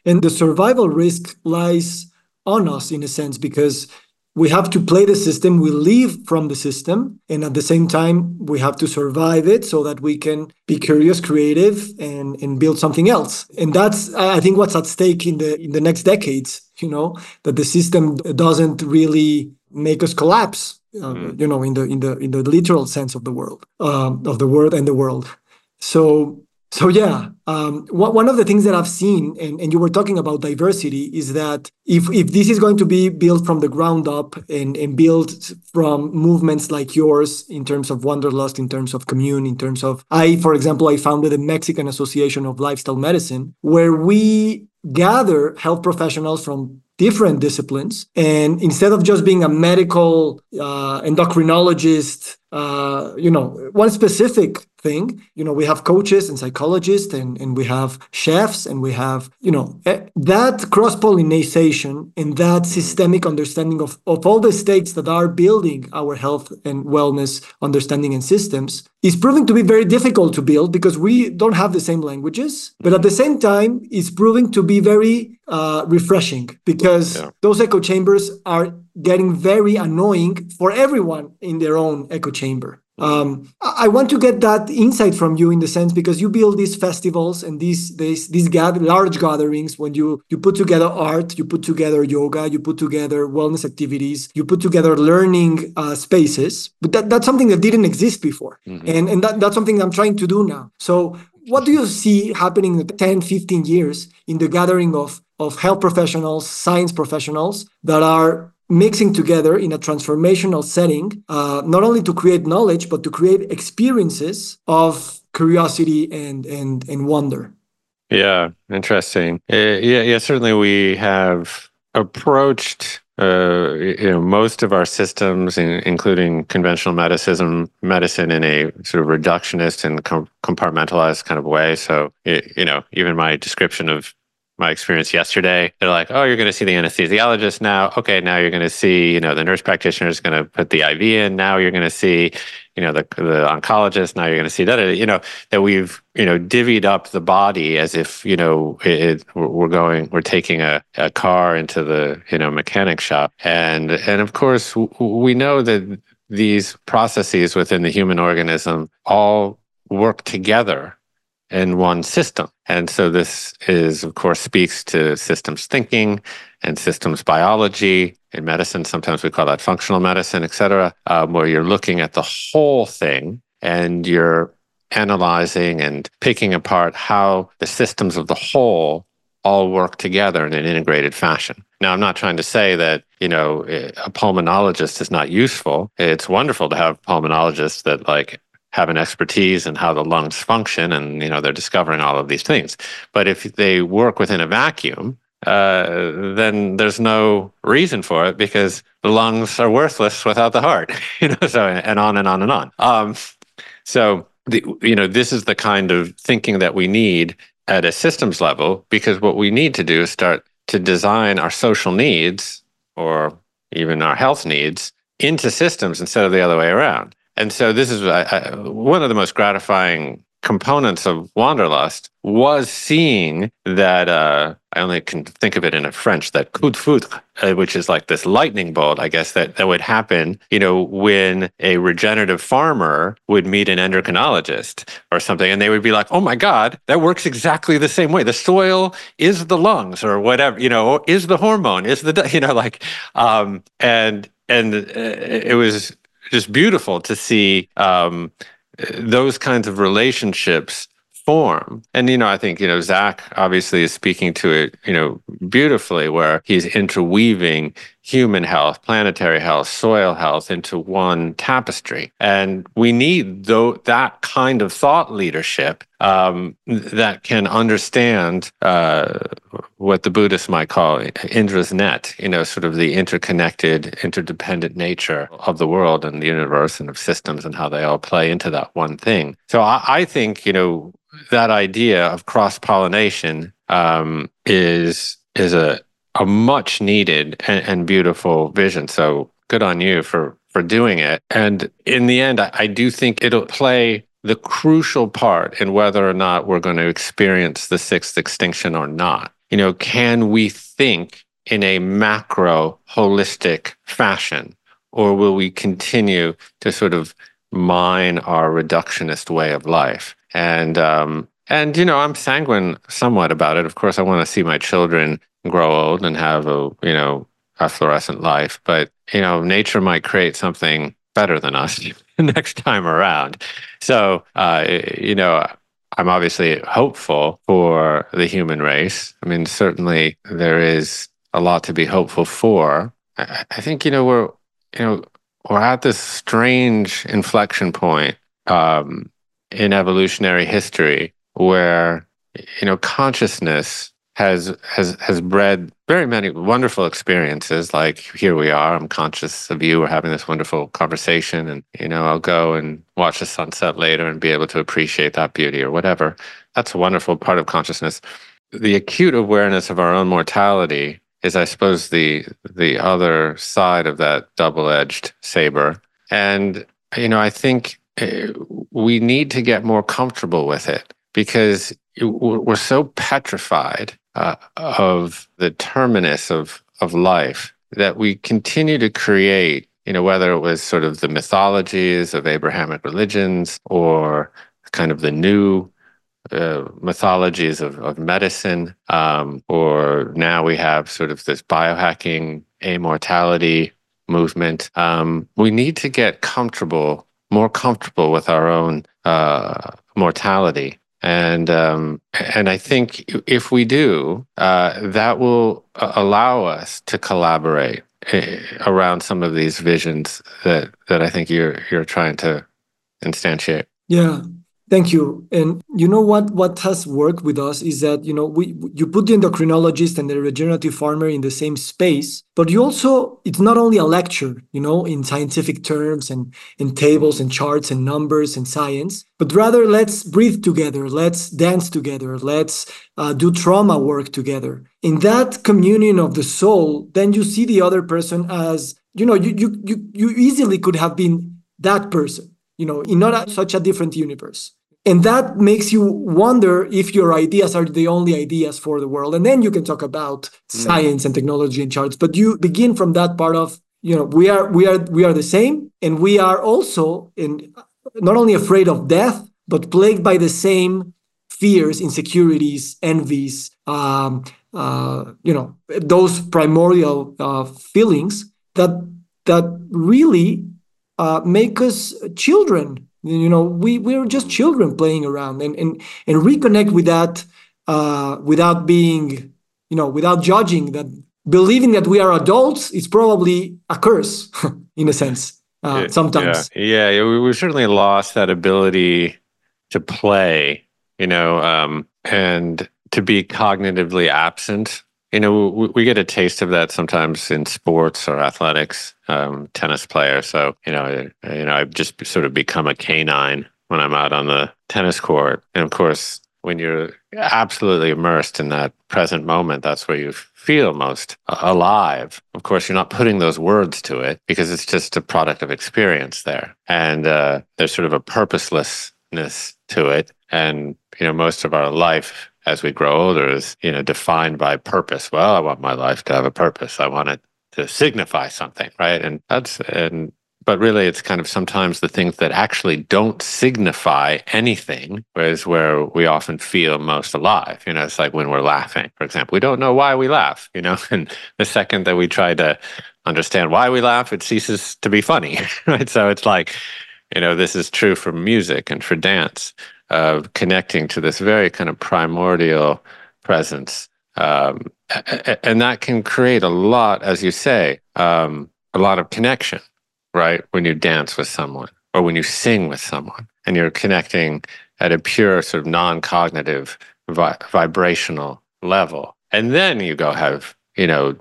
And the survival risk lies on us in a sense because we have to play the system we live from the system and at the same time we have to survive it so that we can be curious creative and and build something else. And that's i think what's at stake in the in the next decades you know that the system doesn't really make us collapse uh, mm. you know in the in the in the literal sense of the world um, of the word and the world so so yeah um, one of the things that i've seen and, and you were talking about diversity is that if if this is going to be built from the ground up and and built from movements like yours in terms of wanderlust in terms of commune in terms of i for example i founded the mexican association of lifestyle medicine where we gather health professionals from different disciplines. And instead of just being a medical uh, endocrinologist, uh, you know, one specific thing, you know, we have coaches and psychologists and, and we have chefs and we have, you know, eh, that cross pollination and that systemic understanding of, of all the states that are building our health and wellness understanding and systems is proving to be very difficult to build because we don't have the same languages. But at the same time, it's proving to be very uh, refreshing because yeah. those echo chambers are getting very annoying for everyone in their own echo chamber. Um, I want to get that insight from you in the sense because you build these festivals and these these these gather, large gatherings when you you put together art, you put together yoga, you put together wellness activities, you put together learning uh, spaces. But that, that's something that didn't exist before, mm-hmm. and and that, that's something I'm trying to do now. So what do you see happening in 10, 15 years in the gathering of of health professionals, science professionals that are mixing together in a transformational setting, uh, not only to create knowledge, but to create experiences of curiosity and, and, and wonder. Yeah, interesting. Uh, yeah, yeah, certainly we have approached uh, you know, most of our systems, in, including conventional medicine, medicine in a sort of reductionist and com- compartmentalized kind of way. So, it, you know, even my description of my experience yesterday. They're like, oh, you're going to see the anesthesiologist now. Okay, now you're going to see, you know, the nurse practitioner is going to put the IV in. Now you're going to see, you know, the the oncologist. Now you're going to see that. You know, that we've you know divvied up the body as if you know it, we're going, we're taking a, a car into the you know mechanic shop, and and of course we know that these processes within the human organism all work together in one system. And so this is, of course, speaks to systems thinking and systems biology. In medicine, sometimes we call that functional medicine, et cetera, um, where you're looking at the whole thing and you're analyzing and picking apart how the systems of the whole all work together in an integrated fashion. Now, I'm not trying to say that, you know, a pulmonologist is not useful. It's wonderful to have pulmonologists that like have an expertise in how the lungs function and you know they're discovering all of these things. But if they work within a vacuum uh, then there's no reason for it because the lungs are worthless without the heart you know so and on and on and on. Um, so the, you know this is the kind of thinking that we need at a systems level because what we need to do is start to design our social needs or even our health needs into systems instead of the other way around and so this is one of the most gratifying components of Wanderlust was seeing that uh, I only can think of it in a French that coup de foudre, uh, which is like this lightning bolt, I guess that that would happen, you know, when a regenerative farmer would meet an endocrinologist or something, and they would be like, "Oh my God, that works exactly the same way. The soil is the lungs, or whatever, you know, is the hormone, is the you know, like, um, and and uh, it was just beautiful to see um, those kinds of relationships form. And, you know, I think, you know, Zach obviously is speaking to it, you know, beautifully, where he's interweaving human health, planetary health, soil health into one tapestry. And we need though that kind of thought leadership um, that can understand uh, what the Buddhists might call Indra's net, you know, sort of the interconnected, interdependent nature of the world and the universe and of systems and how they all play into that one thing. So I, I think, you know, that idea of cross pollination um, is is a a much needed and, and, beautiful vision. So good on you for for doing it. And in the end, I, I do think it'll play the crucial part in whether or not we're going to experience the sixth extinction or not. You know, can we think in a macro holistic fashion, or will we continue to sort of mine our reductionist way of life? And um, and you know, I'm sanguine somewhat about it. Of course, I want to see my children grow old and have a you know a fluorescent life, but you know, nature might create something better than us next time around. So uh, you know. I'm obviously hopeful for the human race. I mean, certainly there is a lot to be hopeful for. I, think you know we're you know we're at this strange inflection point um, in evolutionary history where you know consciousness has has has bred very many wonderful experiences like here we are i'm conscious of you we're having this wonderful conversation and you know i'll go and watch the sunset later and be able to appreciate that beauty or whatever. That's a wonderful part of consciousness. The acute awareness of our own mortality is i suppose the the other side of that double-edged saber. And you know i think we need to get more comfortable with it because we're so petrified uh, of the terminus of of life that we continue to create. You know, whether it was sort of the mythologies of Abrahamic religions or kind of the new uh, mythologies of, of medicine, um, or now we have sort of this biohacking amortality movement. Um, we need to get comfortable, more comfortable with our own uh, mortality. And um, and I think if we do, uh, that will uh, allow us to collaborate eh, around some of these visions that that I think you're you're trying to instantiate. Yeah, Thank you. And you know what what has worked with us is that you know we you put the endocrinologist and the regenerative farmer in the same space, but you also it's not only a lecture, you know, in scientific terms and in tables and charts and numbers and science, but rather let's breathe together, let's dance together, let's uh, do trauma work together. In that communion of the soul, then you see the other person as you know you you you, you easily could have been that person you know in not a, such a different universe and that makes you wonder if your ideas are the only ideas for the world and then you can talk about mm. science and technology and charts but you begin from that part of you know we are we are we are the same and we are also in not only afraid of death but plagued by the same fears insecurities envies um, uh, you know those primordial uh, feelings that that really uh, make us children you know we we're just children playing around and and and reconnect with that uh, without being you know without judging that believing that we are adults is probably a curse in a sense uh, sometimes yeah. yeah we, we certainly lost that ability to play you know um, and to be cognitively absent you know, we, we, get a taste of that sometimes in sports or athletics, um, tennis player. So, you know, you know, I've just sort of become a canine when I'm out on the tennis court. And of course, when you're absolutely immersed in that present moment, that's where you feel most alive. Of course, you're not putting those words to it because it's just a product of experience there. And uh, there's sort of a purposelessness to it. And, you know, most of our life as we grow older is you know defined by purpose. Well i want my life to have a purpose. I want it to signify something right? And that's and but really it's kind of sometimes the things that actually don't signify anything is where we often feel most alive. You know it's like when we're laughing for example. We don't know why we laugh you know? And the second that we try to understand why we laugh it ceases to be funny right? So it's like you know this is true for music and for dance of connecting to this very kind of primordial presence. Um, and that can create a lot, as you say, um, a lot of connection, right? When you dance with someone or when you sing with someone and you're connecting at a pure sort of non-cognitive vi- vibrational level. And then you go have, you know,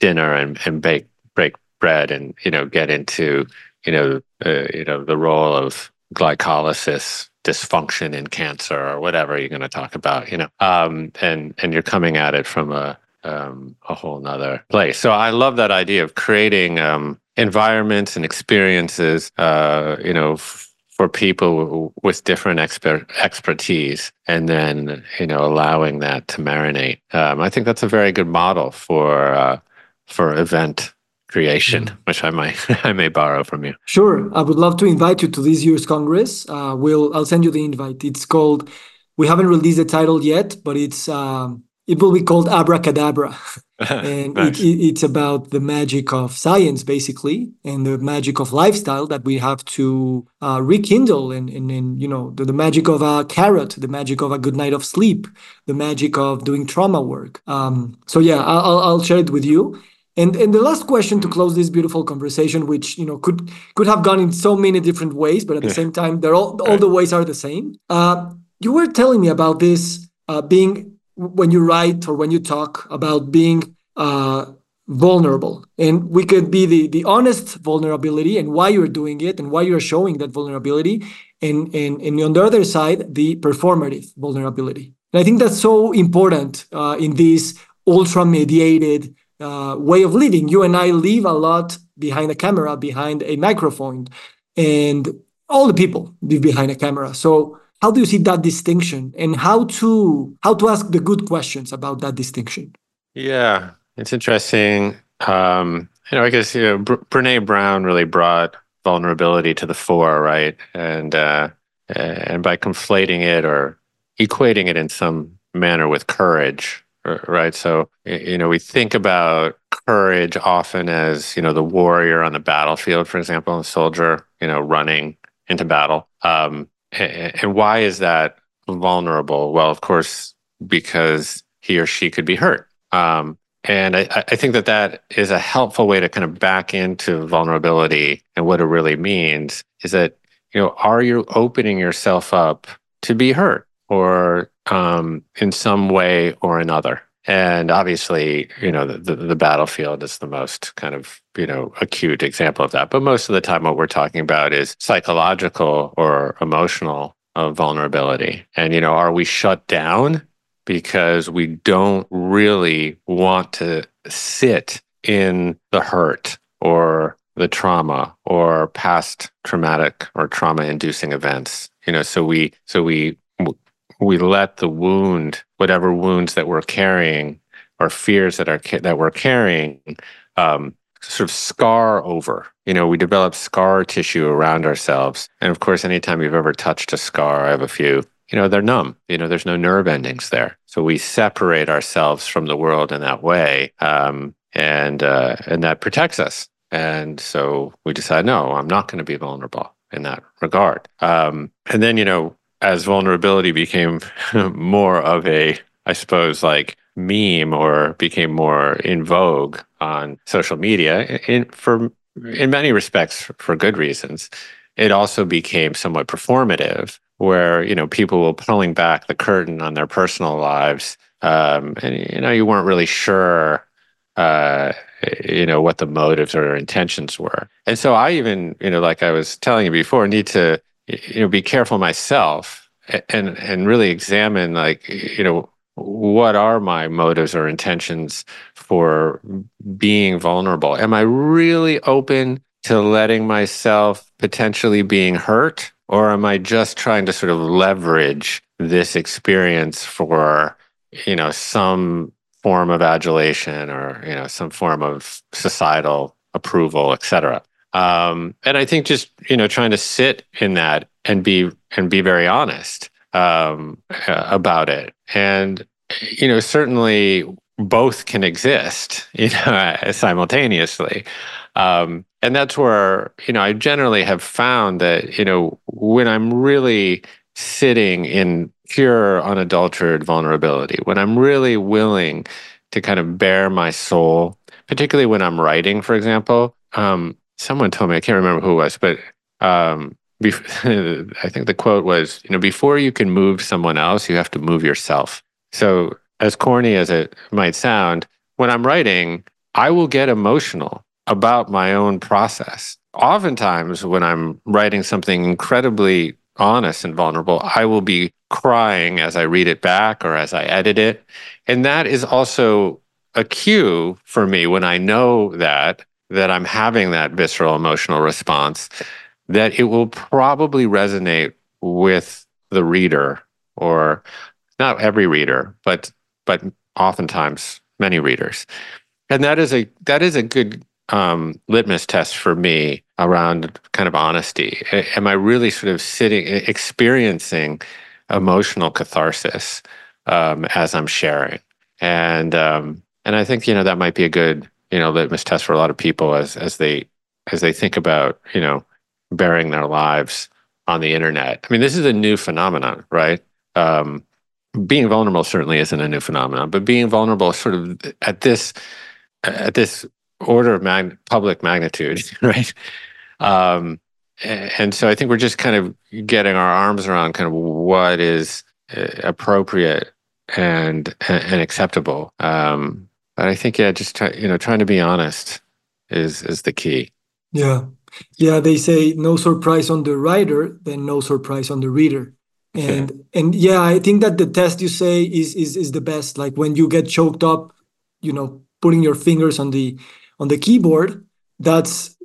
dinner and, and bake, break bread and, you know, get into, you know, uh, you know, the role of glycolysis dysfunction in cancer or whatever you're going to talk about, you know, um, and and you're coming at it from a um, a whole nother place. So I love that idea of creating um, environments and experiences, uh, you know, f- for people with different expert expertise, and then you know allowing that to marinate. Um, I think that's a very good model for uh, for event creation, mm. which I might I may borrow from you. Sure, I would love to invite you to this year's Congress. Uh, we'll I'll send you the invite. It's called. We haven't released the title yet, but it's um, it will be called Abracadabra, and nice. it, it, it's about the magic of science, basically, and the magic of lifestyle that we have to uh, rekindle, and, and and you know the, the magic of a carrot, the magic of a good night of sleep, the magic of doing trauma work. Um, so yeah, I'll I'll share it with you and and the last question to close this beautiful conversation, which you know could could have gone in so many different ways, but at the yeah. same time, they're all all the ways are the same. Uh, you were telling me about this uh, being when you write or when you talk about being uh, vulnerable, and we could be the the honest vulnerability and why you're doing it and why you're showing that vulnerability, and and and on the other side, the performative vulnerability. And I think that's so important uh, in this ultra mediated uh, way of living. You and I live a lot behind a camera, behind a microphone, and all the people live behind a camera. So how do you see that distinction and how to how to ask the good questions about that distinction yeah it's interesting um you know i guess you know Bre- Brené Brown really brought vulnerability to the fore right and uh and by conflating it or equating it in some manner with courage right? So you know we think about courage often as you know the warrior on the battlefield for example a soldier you know running into battle. Um, and why is that vulnerable? Well of course because he or she could be hurt. Um, and I, I think that that is a helpful way to kind of back into vulnerability and what it really means is that you know are you opening yourself up to be hurt? Or um, in some way or another. And obviously, you know, the, the, the, battlefield is the most kind of, you know, acute example of that. But most of the time, what we're talking about is psychological or emotional uh, vulnerability. And, you know, are we shut down because we don't really want to sit in the hurt or the trauma or past traumatic or trauma inducing events you know so we so we we let the wound, whatever wounds that we're carrying or fears that are that we're carrying, um, sort of scar over. You know, we develop scar tissue around ourselves, and of course, anytime you've ever touched a scar, I have a few. You know, they're numb. You know, there's no nerve endings there, so we separate ourselves from the world in that way, um, and uh, and that protects us. And so we decide, no, I'm not going to be vulnerable in that regard. Um, and then, you know, as vulnerability became more of a, I suppose, like meme or became more in vogue on social media, in for in many respects for good reasons, it also became somewhat performative, where you know people were pulling back the curtain on their personal lives, um, and you know you weren't really sure. Uh, you know what the motives or intentions were and so i even you know like i was telling you before need to you know be careful myself and and really examine like you know what are my motives or intentions for being vulnerable? Am i really open to letting myself potentially being hurt or am i just trying to sort of leverage this experience for you know some form of adulation or you know some form of societal approval etc um, and I think just you know trying to sit in that and be and be very honest um, uh, about it, and you know certainly both can exist you know simultaneously, um, and that's where you know I generally have found that you know when I'm really sitting in pure unadulterated vulnerability, when I'm really willing to kind of bare my soul, particularly when I'm writing, for example. Um, someone told me I can't remember who it was, but um, I think the quote was, you know, before you can move someone else, you have to move yourself. So, as corny as it might sound, when I'm writing, I will get emotional about my own process. Oftentimes, when I'm writing something incredibly honest and vulnerable, I will be crying as I read it back or as I edit it. And that is also a cue for me when I know that that I'm having that visceral emotional response, that it will probably resonate with the reader or not every reader, but but oftentimes many readers. And that is a that is a good um, litmus test for me around kind of honesty. Am I really sort of sitting experiencing emotional catharsis um, as I'm sharing? And um, and I think you know that might be a good you know litmus test for a lot of people as as they as they think about you know bearing their lives on the internet. I mean, this is a new phenomenon, right? Um, being vulnerable certainly isn't a new phenomenon, but being vulnerable sort of at this at this order of mag- public magnitude, right? Um, and so I think we're just kind of getting our arms around kind of what is uh, appropriate and and acceptable. Um, but I think yeah, just try, you know, trying to be honest is is the key. Yeah, yeah. They say no surprise on the writer, then no surprise on the reader. And yeah. and yeah, I think that the test you say is is is the best. Like when you get choked up, you know, putting your fingers on the on the keyboard. That's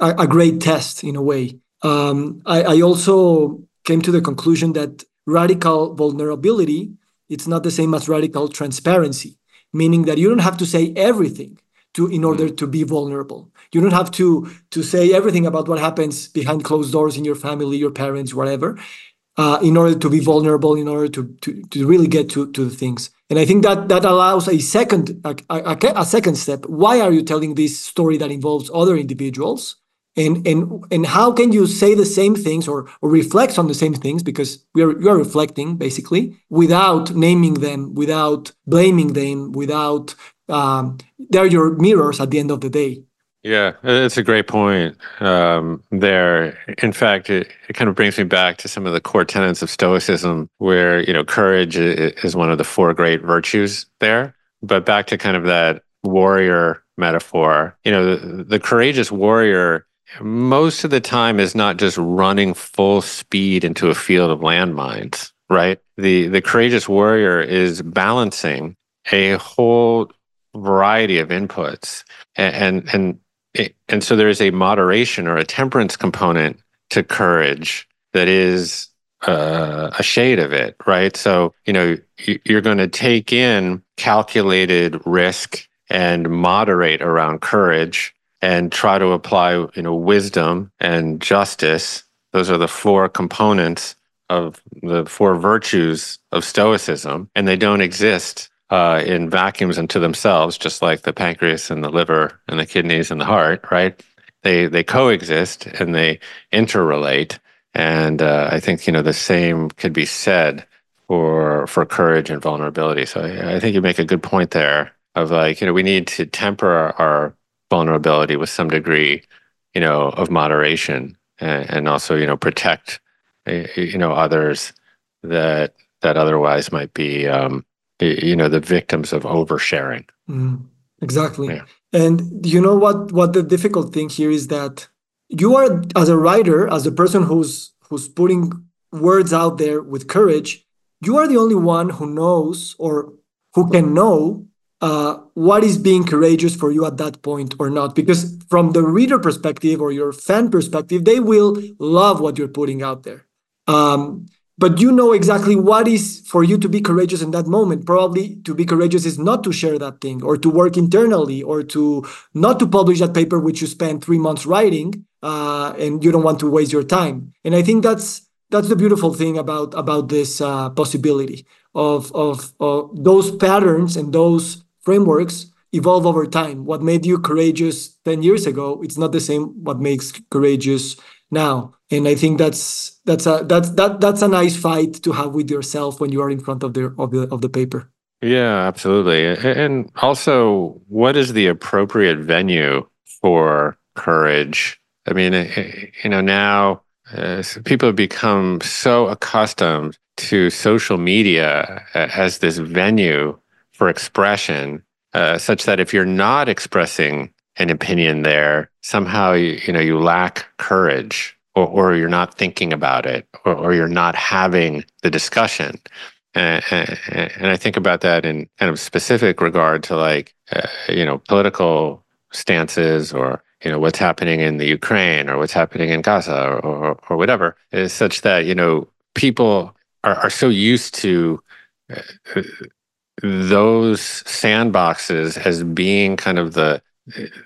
a, a great test in a way. Um, I, I also came to the conclusion that radical vulnerability it's not the same as radical transparency, meaning that you don't have to say everything to in order mm. to be vulnerable. You don't have to to say everything about what happens behind closed doors in your family, your parents, whatever, uh, in order to be vulnerable, in order to to, to really get to, to the things. And I think that that allows a second a, a, a second step. Why are you telling this story that involves other individuals? And and and how can you say the same things or or reflect on the same things? Because we are you are reflecting basically without naming them without blaming them without um, they're your mirrors at the end of the day. Yeah it's a great point um, there. In fact it, it kind of brings me back to some of the core tenets of stoicism where you know courage is one of the four great virtues there. But back to kind of that warrior metaphor you know the, the courageous warrior most of the time is not just running full speed into a field of landmines, right? The the courageous warrior is balancing a whole variety of inputs, and and and, and so there is a moderation or a temperance component to courage that is uh, a shade of it, right? So you know you're going to take in calculated risk and moderate around courage and try to apply you know wisdom and justice. Those are the four components of the four virtues of stoicism and they don't exist uh, in vacuums unto themselves just like the pancreas and the liver and the kidneys and the heart right? They they coexist and they interrelate and uh, i think you know the same could be said for for courage and vulnerability. So I, I think you make a good point there of like you know we need to temper our, our vulnerability with some degree, you know, of moderation, and, and also you know protect, you know, others that that otherwise might be, um, you know, the victims of oversharing. Mm, exactly. Yeah. And you know what? What the difficult thing here is that you are, as a writer, as a person who's who's putting words out there with courage, you are the only one who knows or who can know what is being courageous for you at that point or not? Because from the reader perspective or your fan perspective they will love what you're putting out there. Um, but you know exactly what is for you to be courageous in that moment. Probably to be courageous is not to share that thing or to work internally or to not to publish that paper which you spent three months writing uh, and you don't want to waste your time. And i think that's that's the beautiful thing about about this uh, possibility of, of of those patterns and those frameworks evolve over time. What made you courageous 10 years ago, it's not the same what makes courageous now. And I think that's that's a that's that that's a nice fight to have with yourself when you are in front of the of the of the paper. Yeah, absolutely. And also, what is the appropriate venue for courage? I mean, eh, eh, you know, now uh, people have become so accustomed to social media as this venue for expression, uh, such that if you're not expressing an opinion there, somehow you, you know you lack courage, or, or you're not thinking about it, or, or you're not having the discussion. And, and, I think about that in kind of specific regard to like uh, you know political stances or you know what's happening in the Ukraine or what's happening in Gaza or or, or whatever is such that you know people are, are so used to uh, those sandboxes as being kind of the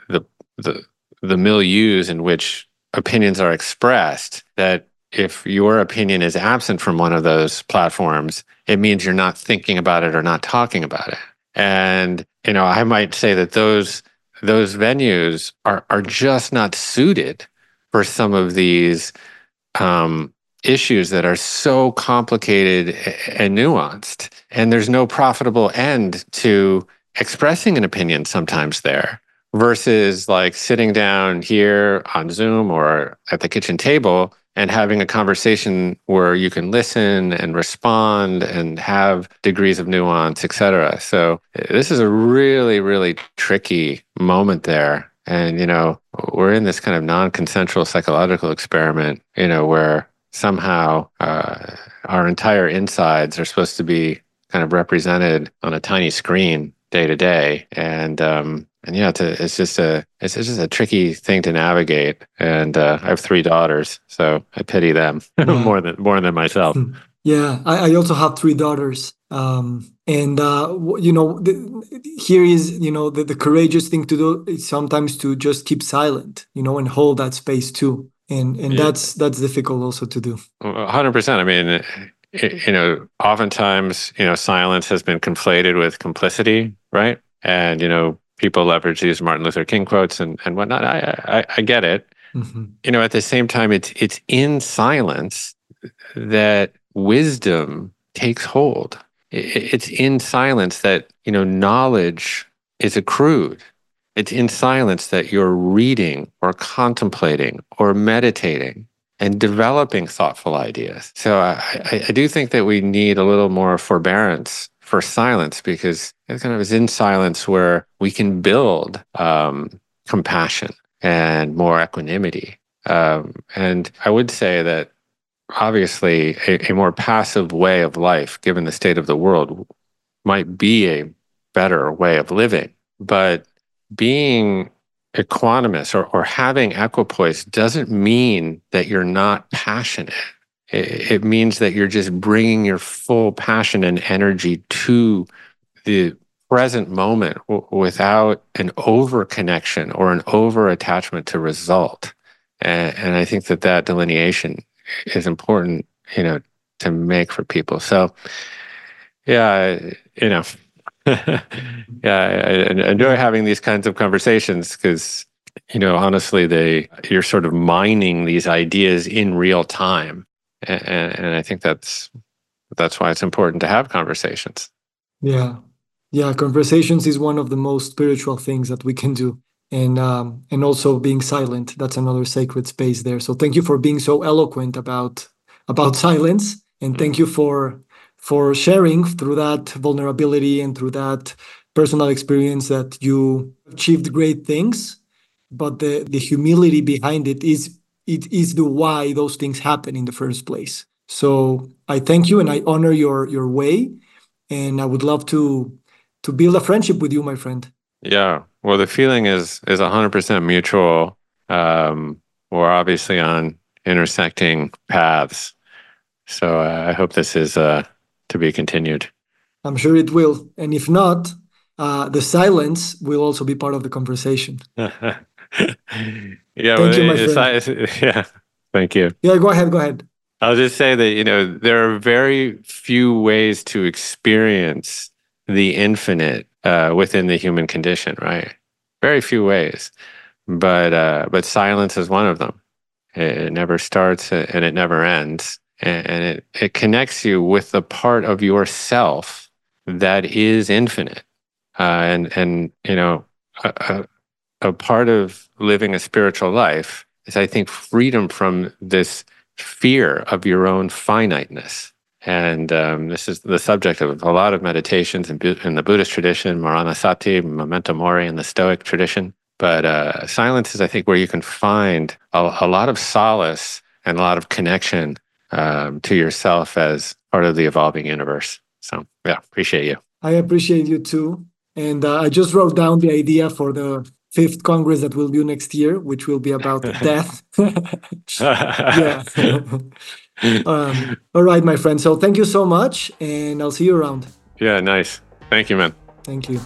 the the the milieus in which opinions are expressed that if your opinion is absent from one of those platforms it means you're not thinking about it or not talking about it. And you know i might say that those those venues are are just not suited for some of these um, issues that are so complicated and nuanced. And there's no profitable end to expressing an opinion sometimes there versus like sitting down here on Zoom or at the kitchen table and having a conversation where you can listen and respond and have degrees of nuance, et cetera. So this is a really, really tricky moment there. And, you know, we're in this kind of non consensual psychological experiment, you know, where somehow uh, our entire insides are supposed to be kind of represented on a tiny screen day to day and um, and yeah, it's, a, it's just a it's just a tricky thing to navigate. And uh, I have three daughters, so I pity them yeah. more than more than myself. Yeah, I, I also have three daughters, um, and uh, you know, the, here is you know the, the courageous thing to do is sometimes to just keep silent, you know, and hold that space too, and and yeah. that's that's difficult also to do. Hundred percent. I mean, you know, oftentimes you know silence has been conflated with complicity, right? And you know, people leverage these Martin Luther King quotes and, and whatnot. I, I, I get it. Mm-hmm. You know, at the same time, it's it's in silence that wisdom takes hold. It's in silence that you know knowledge is accrued. It's in silence that you're reading or contemplating or meditating and developing thoughtful ideas. So I, I, do think that we need a little more forbearance for silence because it kind of is in silence where we can build um, compassion and more equanimity. Um, and I would say that obviously a, a, more passive way of life, given the state of the world, might be a better way of living. But being equanimous or, or having equipoise doesn't mean that you're not passionate it, means that you're just bringing your full passion and energy to the present moment w- without an over connection or an over attachment to result. And, and I think that that delineation is important, you know, to make for people. So, yeah, you know, yeah, I, I enjoy having these kinds of conversations because, you know, honestly, they you're sort of mining these ideas in real time and, and I think that's that's why it's important to have conversations. Yeah, yeah, conversations is one of the most spiritual things that we can do, and um, and also being silent. That's another sacred space there. So thank you for being so eloquent about about silence, and thank you for for sharing through that vulnerability and through that personal experience that you achieved great things but the the humility behind it is it is the why those things happen in the first place. So I thank you and I honor your your way, and I would love to to build a friendship with you, my friend. Yeah, well, the feeling is is hundred percent mutual. Um, we're obviously on intersecting paths, so uh, I hope this is uh, to be continued. I'm sure it will, and if not, uh, the silence will also be part of the conversation. yeah, thank you, my friend. yeah, thank you. Yeah, go ahead. Go ahead. I'll just say that you know there are very few ways to experience the infinite uh, within the human condition, right? Very few ways, but uh, but silence is one of them. It, it never starts and it never ends, and, and it it connects you with the part of yourself that is infinite, uh, and and you know. A, a part of living a spiritual life is, I think, freedom from this fear of your own finiteness. And um, this is the subject of a lot of meditations in, in the Buddhist tradition, Maranasati, Memento Mori, in the Stoic tradition. But uh, silence is, I think, where you can find a, a lot of solace and a lot of connection um, to yourself as part of the evolving universe. So, yeah, appreciate you. I appreciate you too. And uh, I just wrote down the idea for the fifth congress that we'll do next year, which will be about death. yeah. um, all right, my friend. So thank you so much, and I'll see you around. Yeah, nice. Thank you, man. Thank you.